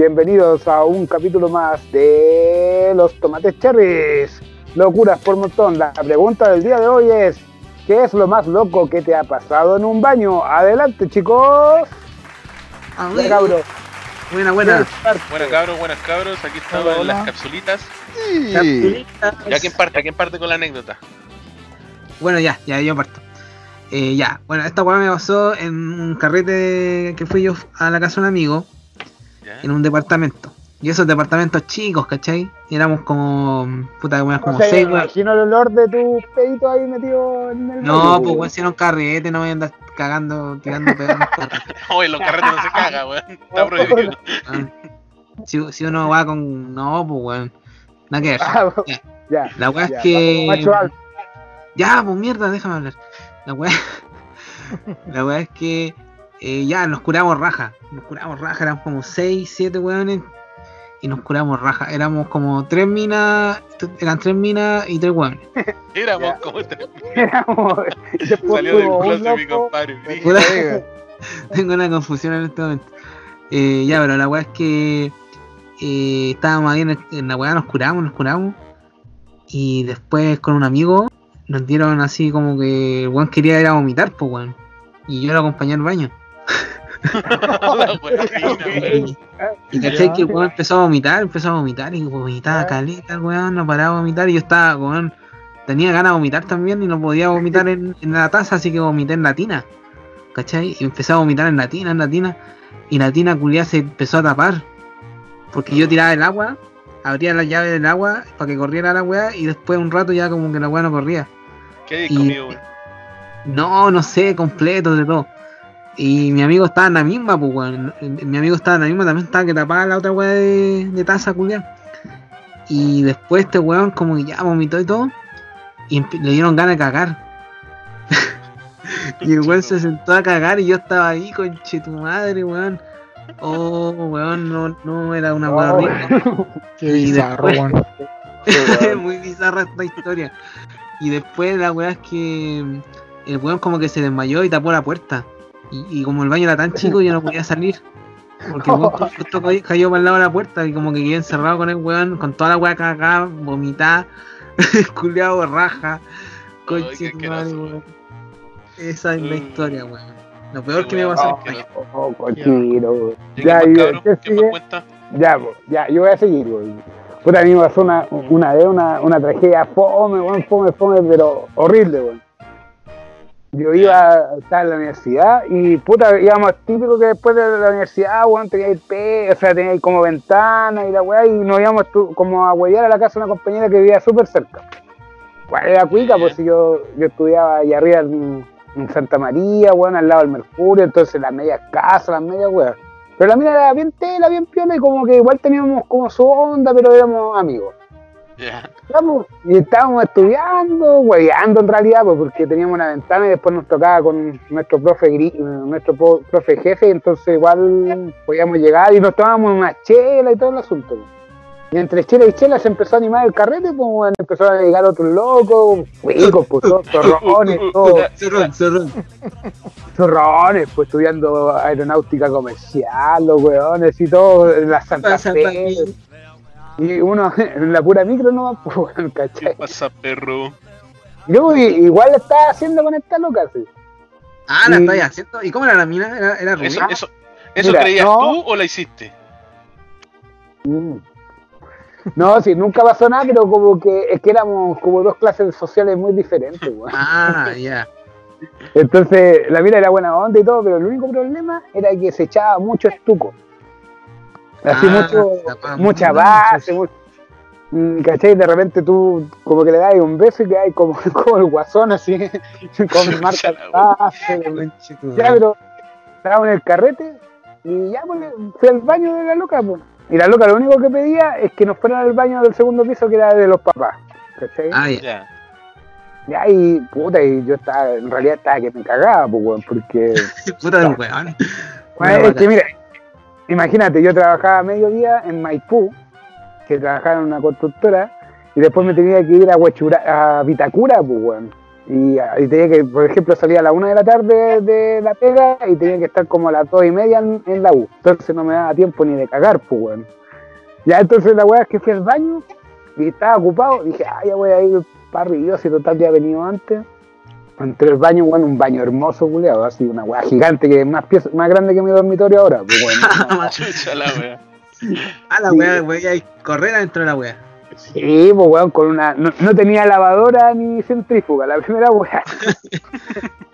bienvenidos a un capítulo más de los tomates cherries. Locuras por montón. La pregunta del día de hoy es, ¿qué es lo más loco que te ha pasado en un baño? Adelante chicos. A ver. cabros. Buena, buena. Buenas cabros, buenas cabros, aquí estamos Hola, en hola. las capsulitas. Capsulitas. ¿Ya quién parte? ¿Quién parte con la anécdota? Bueno, ya, ya, yo parto. Eh, ya, bueno, esta weá me pasó en un carrete que fui yo a la casa de un amigo. En un departamento. Y esos departamentos chicos, ¿cachai? Y éramos como, puta, como O sea, seis, me weón. imagino el olor de tu pedito ahí metido en el No, pues weón. si era un carrete, no me andas cagando, tirando pedos en los carretes, Oye, los carretes no se caga, weón. Está prohibido. weón. Si, si uno va con. No, pues weón. Nada que ver. Ah, Ya. ya. La weá es que. Ya, pues mierda, déjame hablar. La weá, la weá es que eh, ya nos curamos raja. Nos curamos raja, éramos como 6, 7 weones. Y nos curamos raja. Éramos como 3 minas. Eran 3 minas y 3 weones. Éramos como tres. Éramos- después Salió del closet mi compadre. Tengo una confusión en este momento. Eh, ya, pero la weá es que eh, estábamos ahí en, el- en la weá, nos curamos, nos curamos. Y después con un amigo nos dieron así como que el weón quería ir a vomitar, pues weón. Y yo lo acompañé al baño. Y, caché que el weón empezó a vomitar, empezó a vomitar y vomitaba caleta, el weón, no paraba de vomitar y yo estaba, weón, tenía ganas de vomitar también y no podía vomitar en, en la taza, así que vomité en la tina, ¿cachai? Y empecé a vomitar en la tina, en la tina, y la tina culia se empezó a tapar, porque yo tiraba el agua, abría la llave del agua para que corriera la weá y después un rato ya como que la weá no corría. ¿Qué Y- comido, weón? No, no sé, completo de todo. Y mi amigo estaba en la misma, pues, weón. Mi amigo estaba en la misma, también estaba que tapaba la otra weá de, de taza, culiar. Y después este weón como que ya vomitó y todo. Y le dieron ganas de cagar. y el weón se sentó a cagar y yo estaba ahí, conche tu madre, weón. Oh, weón, no, no era una weá Oh. horrible. Qué Y bizarro, después- weón. Muy bizarra esta historia. Y después la weá es que el weón como que se desmayó y tapó la puerta. Y, y como el baño era tan chico yo no podía salir. Porque justo cayó, cayó para el lado de la puerta y como que quedé encerrado con el weón, con toda la weá cagada, vomitada, culeado raja. Asqueroso. weón. Esa es la Mm. historia, weón. Lo peor que me pasó en. Oh, cochino, weón. ¿Y Ya, yo-. Ya, ya, yo voy a seguir, weón. Puta, a mí me pasó una, una vez una, una tragedia fome, weón, fome, fome, pero horrible, weón. Yo iba, estaba en la universidad y puta, íbamos típico que después de la universidad, weón, tenía el pe, o sea, tenía ahí como ventana y la weá, y nos íbamos como a huellar a la casa de una compañera que vivía súper cerca. Pues era cuica, pues si yo, yo estudiaba allá arriba en, en Santa María, weón, al lado del Mercurio, entonces las medias casas, las medias weas. Pero la mina era bien tela, bien piola y como que igual teníamos como su onda, pero éramos amigos. Y estábamos estudiando, hueveando en realidad, pues, porque teníamos una ventana y después nos tocaba con nuestro profe gri- eh, nuestro profe jefe, entonces igual podíamos llegar y nos tomábamos una chela y todo el asunto. pues. Y entre chela y chela se empezó a animar el carrete, pues bueno, empezaron a llegar otros locos, cuicos, pues zorrones, todos Cerrón, cerrón. zorrones, pues estudiando aeronáutica comercial, los weones y todo, en la Santa Pasa, Fe. Y uno en la pura micro no pues, weón, ¿Qué ¿cachai? pasa, perro? Yo i- igual estaba haciendo con esta loca, sí. Ah, la Y- estáis haciendo. ¿Y cómo era la mina? ¿Era, era rubia? ¿Eso, eso, eso Mira, creías no. tú o la hiciste? Mm. No, sí, nunca pasó nada, pero como que es que éramos como dos clases sociales muy diferentes, weón. Ah, ya. Entonces, la mina era buena onda y todo, pero el único problema era que se echaba mucho estuco. Así Ah, mucho, mucha mucho, base, mu- mm, ¿cachai? De repente tú como que le das un beso y que hay como, como el guasón así, con marca de base. Ya, pero estábamos en el carrete y ya pues, fui al baño de la loca, pues. Y la loca lo único que pedía es que nos fueran al baño del segundo piso que era de los papás. ¿Cachai? Ah, ya. Y puta, y yo estaba, en realidad estaba que me cagaba, pues, weón, porque. Puta del weón. Bueno, es que mira, imagínate, yo trabajaba mediodía en Maipú, que trabajaba en una constructora, y después me tenía que ir a Huechura, a Vitacura, pues, weón. Y, y tenía que, por ejemplo, salía a las 1 de la tarde de la pega y tenía que estar como a las 2 y media en, la U. Entonces no me daba tiempo ni de cagar, pues, weón. Ya entonces la weá es que fui al baño y estaba ocupado. Dije, ah, ya voy a ir para arriba, si total ya he venido antes. Entré al baño, weón, un baño hermoso, culiado, así, una weá gigante que es más, pieza- más grande que mi dormitorio ahora, pues, weón. Chucha la wea. Ah, la Sí. weá, weá, y correr adentro de la weá. Sí, pues weón, con una. No, no tenía lavadora ni centrífuga, la primera weá.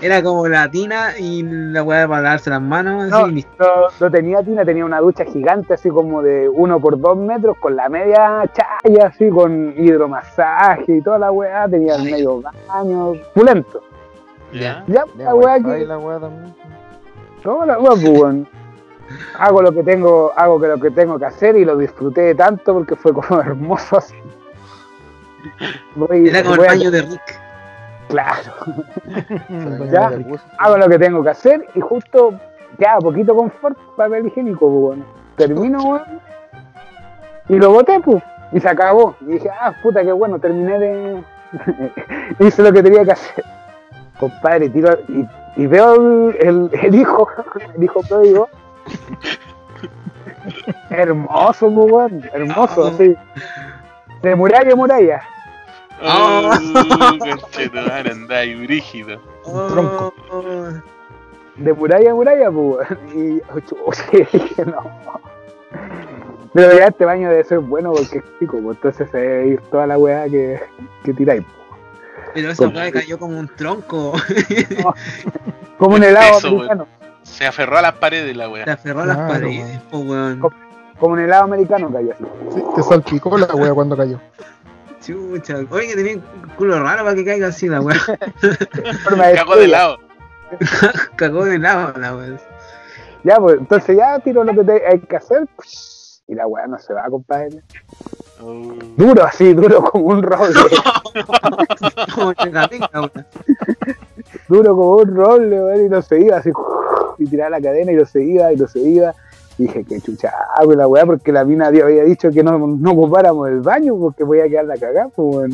Era como la tina y la weá para lavarse las manos, No, así, no, no tenía tina, tenía una ducha gigante, así como de uno por dos metros, con la media chaya, así, con hidromasaje y toda la weá. Tenía el Ay. medio baño, pulento. Ya. Ya, Ya, la weá que. la weá también. No, la weá, pues, weón. Hago lo que tengo, hago que lo que tengo que hacer y lo disfruté tanto porque fue como hermoso así. Voy- Era como el a- baño de Rick. Claro. Ya. hago lo que tengo que hacer y justo queda poquito confort papel higiénico, pues, weón. Termino, weón. Y lo boté, pues. Y se acabó. Y dije, ah, puta, qué bueno, terminé de. Hice lo que tenía que hacer. Compadre, tiro. Y, y veo el, el, el hijo, el hijo pródigo. Hermoso, pues, weón. Hermoso, Ah. así. De muralla a muralla. Oh, conchetumare, anda ahí, brígido. tronco. De muralla a muralla, pues. Y dije, no. Pero ya este baño debe ser bueno porque es chico, pues entonces se debe ir toda la weá que, que tiráis. pues. Pero esa weá cayó como un tronco. Como un helado Eso, americano. Se aferró a las paredes la Se wea. aferró a las paredes, po weón. Como un helado americano cayó así. Sí, te salpicó la weá cuando cayó. Chucha. Oye, que tenía un culo raro para que caiga así la weá. Cagó de lado. Cagó de lado la weá. Ya, pues entonces ya tiro lo que te- hay que hacer. Y la weá no se va, compadre. Oh. Duro así, duro como un roble. Duro como un roble, weón, y no se iba así. Y tiraba la cadena y no se iba, y no se iba. Dije que chucha hago la weá porque la mina había dicho que no, no ocupáramos el baño porque voy a quedar la cagada, pues.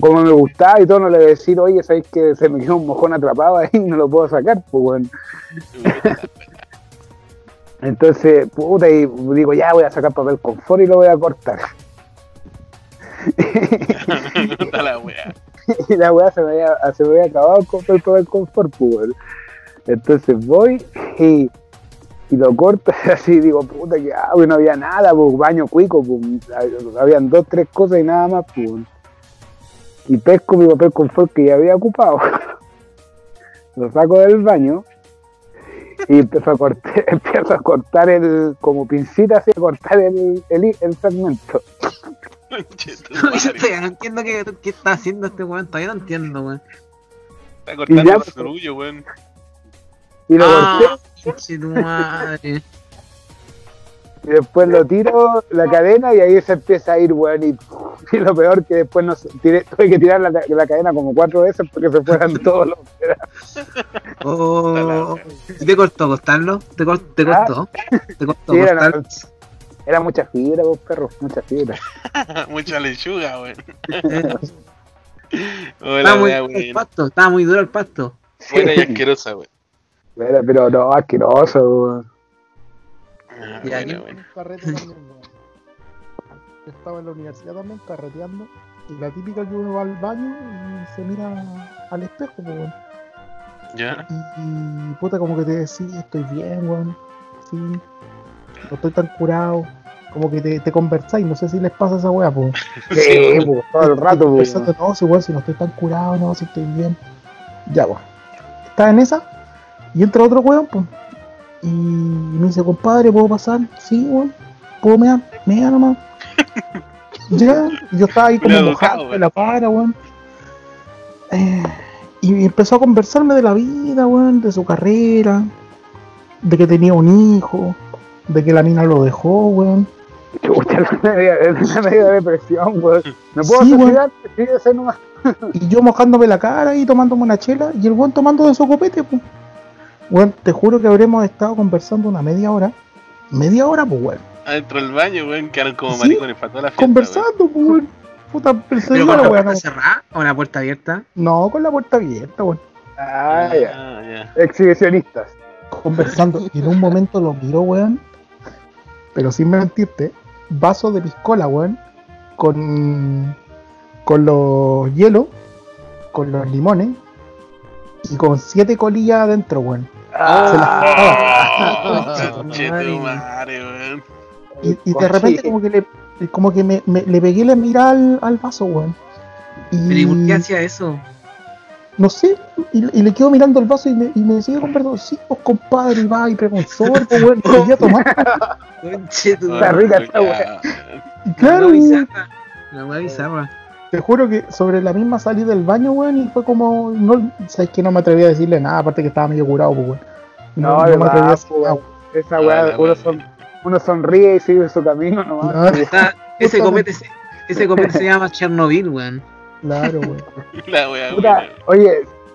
Como me gustaba y todo, no le voy a decir, oye, sabéis que se me quedó un mojón atrapado ahí y no lo puedo sacar, pues weón. Entonces, puta, y digo, ya voy a sacar papel confort y lo voy a cortar. La wea. y la weá se me había, se me había acabado con el papel confort, pues. Entonces voy y, y lo corto así, digo, puta, que hago? Y no había nada, pues, baño cuico, pues, habían dos, tres cosas y nada más, pues. Y pesco mi papel confort que ya había ocupado. lo saco del baño y empiezo a cortar, empiezo a cortar el, como pincita así, a cortar el, el, el fragmento. Yo no entiendo qué, qué está haciendo este weón. Todavía no entiendo, weón. Está Y cortando el pues, weón. Y lo Ah, corté pinche tu madre. Y después lo tiro la cadena y ahí se empieza a ir, weón. Y, y lo peor que después no, sé, tiré, tuve que tirar la, la cadena como cuatro veces porque se fueran todos los Oh, ¿Y ¿Te costó cortarlo? ¿Te, Ah. costó? ¿Te costó Sí, era, mucha fibra, vos perro, mucha fibra. Mucha lechuga, weón. Eh, Hola, Estaba muy wea, duro el weón. pasto, estaba muy duro el pasto. Buena y asquerosa, weón. Pero, pero no, asqueroso, weón. Ah, Y aquí- también, weón. Yo estaba en la universidad también carreteando. Y la típica que uno va al baño y se mira al espejo, pues, weón. Ya. Y, y, puta, como que te decís, estoy bien, weón. Sí, no estoy tan curado. Como que te, te conversáis, no sé si les pasa esa weá, pues. Sí, pues, todo el rato, pues. Conversando, no, si weón, si no estoy tan curado, no, si estoy bien. Ya, weón. Estaba en esa y entra otro weón, pues. Y me dice, compadre, ¿puedo pasar? Sí, weón. ¿Puedo mear? Mea nomás. ya, yo estaba ahí como mojado en la para, weón. Eh, y empezó a conversarme de la vida, weón, de su carrera, de que tenía un hijo, de que la mina lo dejó, weón. Chucha, me dio me dio depresión, weón. ¿Me puedo Sí, suicidar? Nomás. Y yo mojándome la cara y tomándome una chela y el weón tomando de su copete, pues. Weón, te juro que habremos estado conversando una media hora. Media hora, pues, weón. Adentro del baño, weón, quedaron como Sí, maricones para toda la fiesta. Conversando, pues, weón. Puta, ¿Pero con la puerta No, cerrada o la puerta abierta? no, con la puerta abierta, weón. Ah, ya. Ah, ya. Exhibicionistas. Conversando. Y en un momento lo miró, weón. Pero sin mentirte, vaso de piscola, weón. Con. Con los hielos. Con los limones. Y con siete colillas adentro, weón. Ah, weón. Y, y de repente como que le como que me, me- le pegué la mirada al, al vaso, weón. Y, ¿Pero y por qué hacía eso? no sé, y, y le quedo mirando el vaso y me, y me sigue conversando, sí, pues compadre, y va y un sorbo, weón, y seguía tomando. Conche tu Está Ah, rica esta ya. weá. Y La claro. La weá bizarra. Te juro que sobre la misma salí del baño, weón, y fue como, no, sabes que no me atreví a decirle nada, aparte que estaba medio curado, pues, weón. No, No, no me atreví a más, decir po, nada, weón. Esa Ah, weá, uno, weá. son, uno sonríe y sigue su camino nomás. Ah. Está- ese Puta, copete se, ese copete se llama Chernobyl, weón. Claro, weón. La weón. oye,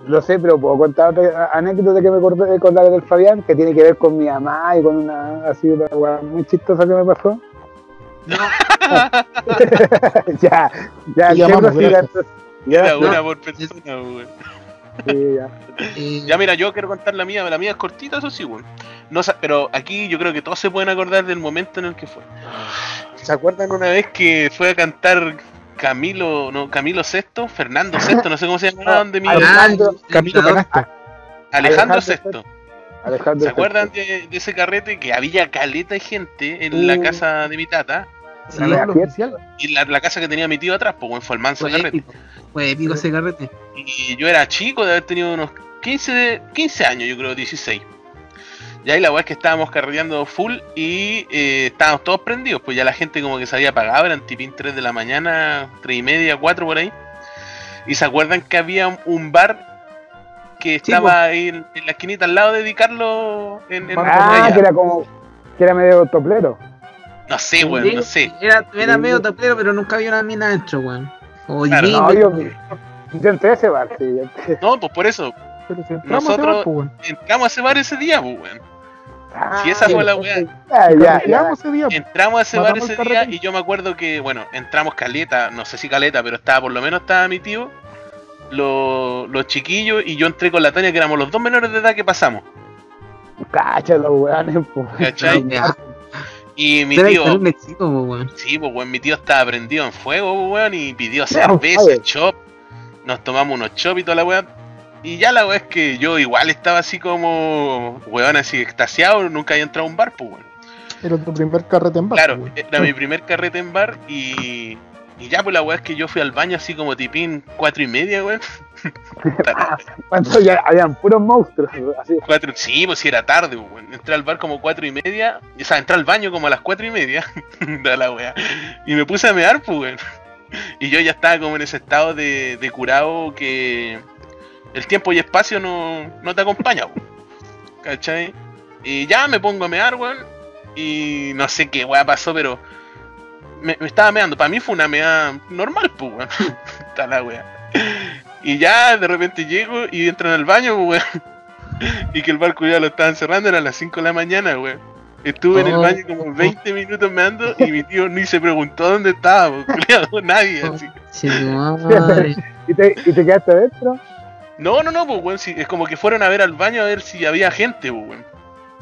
lo sé, pero puedo contar otra anécdota que me acordé de contar del Fabián, que tiene que ver con mi mamá y con una así una weá muy chistosa que me pasó. No, ya, ya. Ya, Era sí, una por persona, weón. sí, ya. Ya mira, yo quiero contar la mía, la mía es cortita, eso sí, weón. No, pero aquí yo creo que todos se pueden acordar del momento en el que fue. ¿Se acuerdan una vez que fue a cantar Camilo, no, Camilo VI, Fernando VI, no sé cómo se llamaba, donde mi Alejandro- Camilo. Canasto. Alejandro Alejandro VI. Alejandro ¿Se acuerdan de, de ese carrete que había caleta de gente en Uh. la casa de mi tata? Sí, La oficial. Y la, la casa que tenía mi tío atrás, pues fue el manso Fue carrete. épico. Fue épico ese carrete. Y yo era chico de haber tenido unos 15, 15 años, yo creo, 16. Y ahí la weá es que estábamos carreteando full y eh, estábamos todos prendidos. Pues ya la gente como que se había apagado, eran tipín 3 de la mañana, 3 y media, 4 por ahí. Y se acuerdan que había un- bar que estaba ahí en, en la esquinita al lado de dedicarlo en, en Ah, que era como, que era medio toplero. No sé, weón, no sé. Era, era medio tapero, pero nunca había una mina adentro, weón. O Claro, Jimmy, No, yo, yo entré a ese bar, sí. yo entré. No, pues por eso, Pero si entramos a Nosotros- ese bar, weón. entramos a ese bar ese día, pues weón. Ah, Si esa fue la weá. Ya, ya, ya. Ese día. Entramos a ese bar ese día y yo me acuerdo que, bueno, entramos caleta, no sé si caleta, pero estaba por lo menos estaba mi tío, los, los chiquillos y yo entré con la Tania que éramos los dos menores de edad que pasamos, Cacha los weones, po. ¿cachai? Y mi tío, weón. sí, pues weón, mi tío estaba prendido en fuego, weón, y pidió cerveza, chop, nos tomamos unos chop y toda la weá. Y ya la weá es que yo igual estaba así como, weón, así extasiado, nunca había entrado a un bar, pues weón. Era tu primer carrete en bar. Claro, weón. era mi primer carrete en bar y, y ya pues la weá es que yo fui al baño así como tipín cuatro y media, weón. Ya habían puros monstruos, así. Cuatro, sí, pues si era tarde, pues, weón. Entré al bar como cuatro y media, o sea, entré al baño como a las cuatro y media, da la weá. Y me puse a mear, pues, weón. Y yo ya estaba como en ese estado de, de curado que el tiempo y espacio no, no te acompaña, weón. ¿Cachai? Y ya me pongo a mear, weón. Y no sé qué weá pasó, pero me, me estaba meando. Para mí fue una mea normal, pues, weón. Está la weá. Y ya de repente llego y entro en el baño, pues, weón. Y que el barco ya lo estaban cerrando, eran las 5 de la mañana, weón. Estuve en el Oh. baño como 20 minutos meando y mi tío ni se preguntó dónde estaba, pues, culiao, nadie, así. Che, tu madre. ¿Y te, ¿Y te quedaste adentro? No, no, no, pues, weón, sí, es como que fueron a ver al baño a ver si había gente, pues, weón.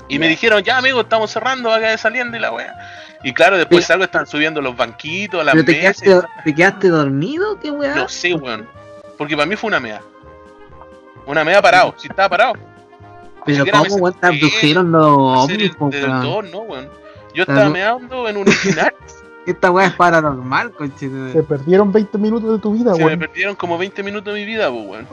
Y me dijeron, ya, amigo, estamos cerrando, va a caer saliendo y la weá. Y claro, después Pero- salgo, están subiendo los banquitos, las ¿Pero te mesas. quedaste, te quedaste dormido? ¿Qué weá? No sé, weón. Porque para mí fue una mea. Una mea parado, si estaba parado. Pero siquiera ¿cómo, weón? Te abdujeron los ovnis, de- po, de- weón? todo, no, weón. Yo estaba meando en un escenario. Esta weá es paranormal, coche. Se perdieron 20 minutos de tu vida, Se me weón. perdieron como 20 minutos de mi vida, weón.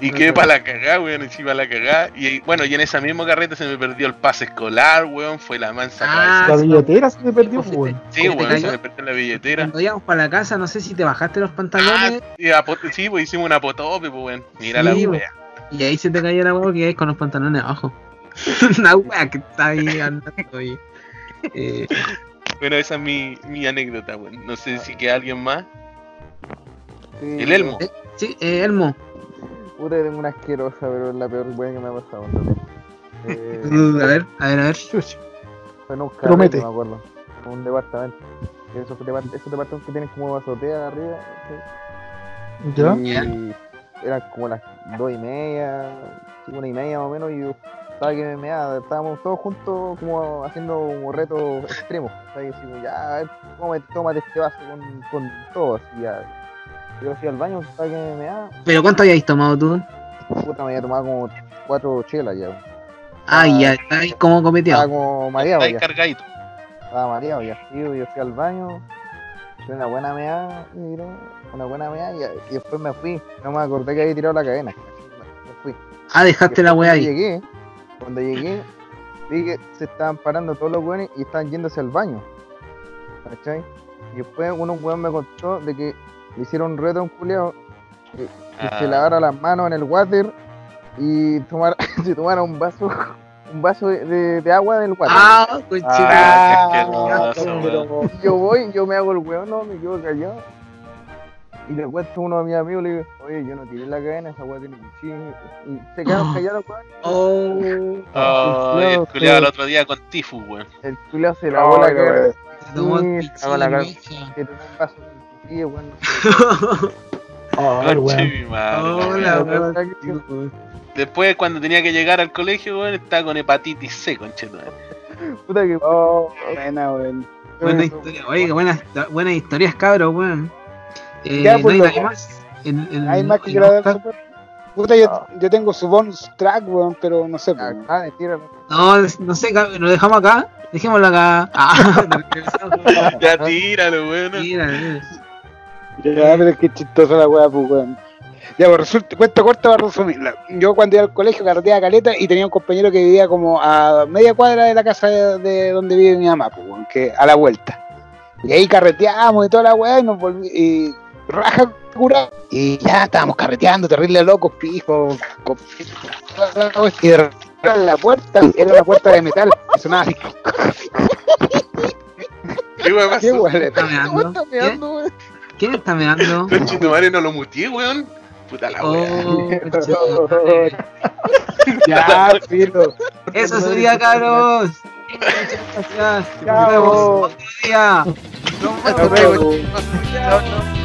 Y quedé para la cagada, weón, encima la cagada. Y bueno, y en esa misma carreta se me perdió el pase escolar, weón. Fue la mansa Ah, La billetera se te perdió, Sí, weón. Sí, weón, se me perdió la billetera. Cuando íbamos para la casa, no sé si te bajaste los Ah, pantalones y a pot- sí, pues hicimos una potope, pues, weón. Mira la wea. y ahí se te cayó la weá que hay con los pantalones abajo. Una weá que está ahí andando ahí. Eh, Bueno, esa es mi, mi anécdota, weón. No sé si queda alguien más. Sí, El Elmo. sí, eh, Elmo. Puta, tengo una asquerosa, pero es la peor weá que me ha pasado. realidad. Eh, a ver, a ver, a ver. Fue en un carrete, Promete. me acuerdo. Un departamento. Esos, depart- esos departamentos que tienen como azotea arriba. ¿sí? ¿Ya? Y eran como las dos y media, una y media más o menos, y yo estaba que me meaba, estábamos todos juntos como haciendo extremos. ¿sabes? Así como, ya, a ver, tómate, tómate este vaso con, con todo, así ya. Yo fui al baño, estaba que me meaba, ¿Pero cuánto habíais tomado tú? puta, me había tomado como cuatro chelas ya. Ah, ya, estáis como Estaba copeteado. como mareado Ahí ya. cargadito. Estaba mareado ya, tío, yo fui al baño, hice una buena meada, una buena meada y, y después me fui. No me acordé que había tirado la cadena. Me fui. Ah, dejaste la weá ahí. llegué, cuando llegué, vi que se estaban parando todos los weones y estaban yéndose al baño. ¿Cachai? Y después uno weón me contó de que le hicieron un reto a un culiao que, que Ah. se lavara las manos en el water y tomar, se tomara un vaso, un vaso de, de- de agua del water. Ah, conchita. Ah, yo voy, yo me hago el weón, no, me quedo callado. Y le cuento a uno de mis amigos, le digo, oye, yo no tiré la cadena, esa weá tiene cuchillo. Y se quedaron callados, weón. Oh, Oh, y el culiao el otro día con Tifu, weón. El culiao se lavó la cadena. weón. se tomó la cara. que tomó un vaso Oh, mi madre, Hola, weón. Weón. Después, cuando tenía que llegar al colegio, weón, estaba con hepatitis C, concheto. Puta que. Oh, buena, weón. Buena historia, qué buenas, buenas historias, cabros, weón. Eh, Ya, no pues, hay nadie más. El, el, Hay más que dar Puta, yo, yo tengo su bonus track, weón, pero no sé. pues, Ah, mentira. No, no sé, lo dejamos acá. Dejémoslo acá. Ah, Ya tíralo, weón. Ya, pero es que chistosa la weá, pues, weón. Ya, pues resulta, cuenta corta para resumirla. Yo cuando iba al colegio carreteaba caleta y tenía un compañero que vivía como a media cuadra de la casa de, de donde vive mi mamá, pues, weón, que a la vuelta. Y ahí carreteamos y toda la weá y nos volví, y raja cura. Y ya estábamos carreteando, terrible locos, pijos, y de repente la puerta, era una puerta de metal, y sonaba así. ¿Qué weón ¿Qué pasó? ¿Quién, está meando? Conchito madre, no lo muteé, weón. Puta la. Oh. Ya, filo. Eso sería, cabros. Muchas gracias. Nos Chao. vemos otro día. Nos vemos. Chao, chao.